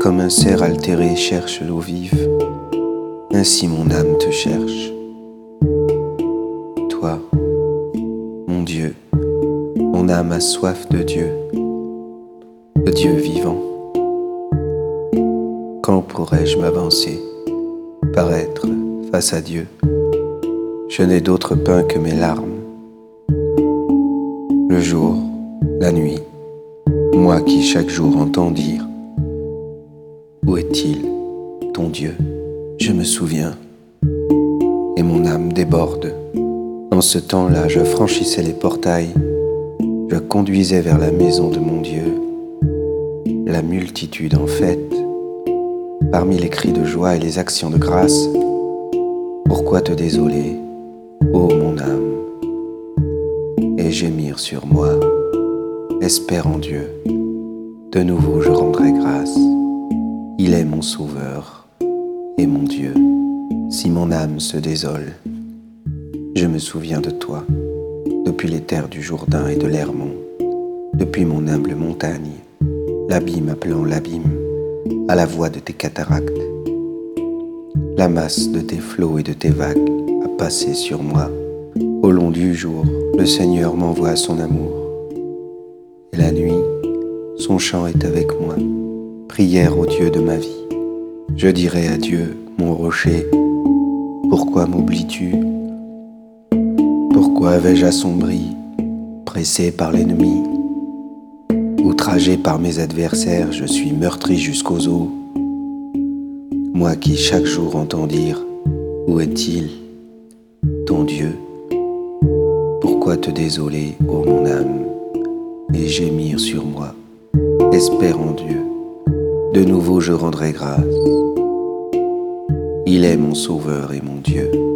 Comme un cerf altéré cherche l'eau vive, ainsi mon âme te cherche. Toi, mon Dieu, mon âme a soif de Dieu, de Dieu vivant. Quand pourrais-je m'avancer, paraître face à Dieu? Je n'ai d'autre pain que mes larmes. Le jour, la nuit, moi qui chaque jour entends dire Où est-il, ton Dieu? Je me souviens, et mon âme déborde. En ce temps-là, je franchissais les portails, je conduisais vers la maison de mon Dieu. La multitude en fête, parmi les cris de joie et les actions de grâce, pourquoi te désoler, ô mon âme, et gémir sur moi Espère en Dieu, de nouveau je rendrai grâce. Il est mon sauveur et mon Dieu. Si mon âme se désole, je me souviens de toi, depuis les terres du Jourdain et de l'Hermont, depuis mon humble montagne, l'abîme appelant l'abîme, à la voix de tes cataractes. La masse de tes flots et de tes vagues a passé sur moi. Au long du jour, le Seigneur m'envoie son amour et la nuit, son chant est avec moi, prière au Dieu de ma vie. Je dirai à Dieu, mon rocher, pourquoi m'oublies-tu? Pourquoi avais-je assombri, pressé par l'ennemi? Outragé par mes adversaires, je suis meurtri jusqu'aux os. Moi qui chaque jour entends dire, où est-il, ton Dieu? Pourquoi te désoler, ô mon âme et gémir sur moi. Espère en Dieu, de nouveau je rendrai grâce. Il est mon Sauveur et mon Dieu.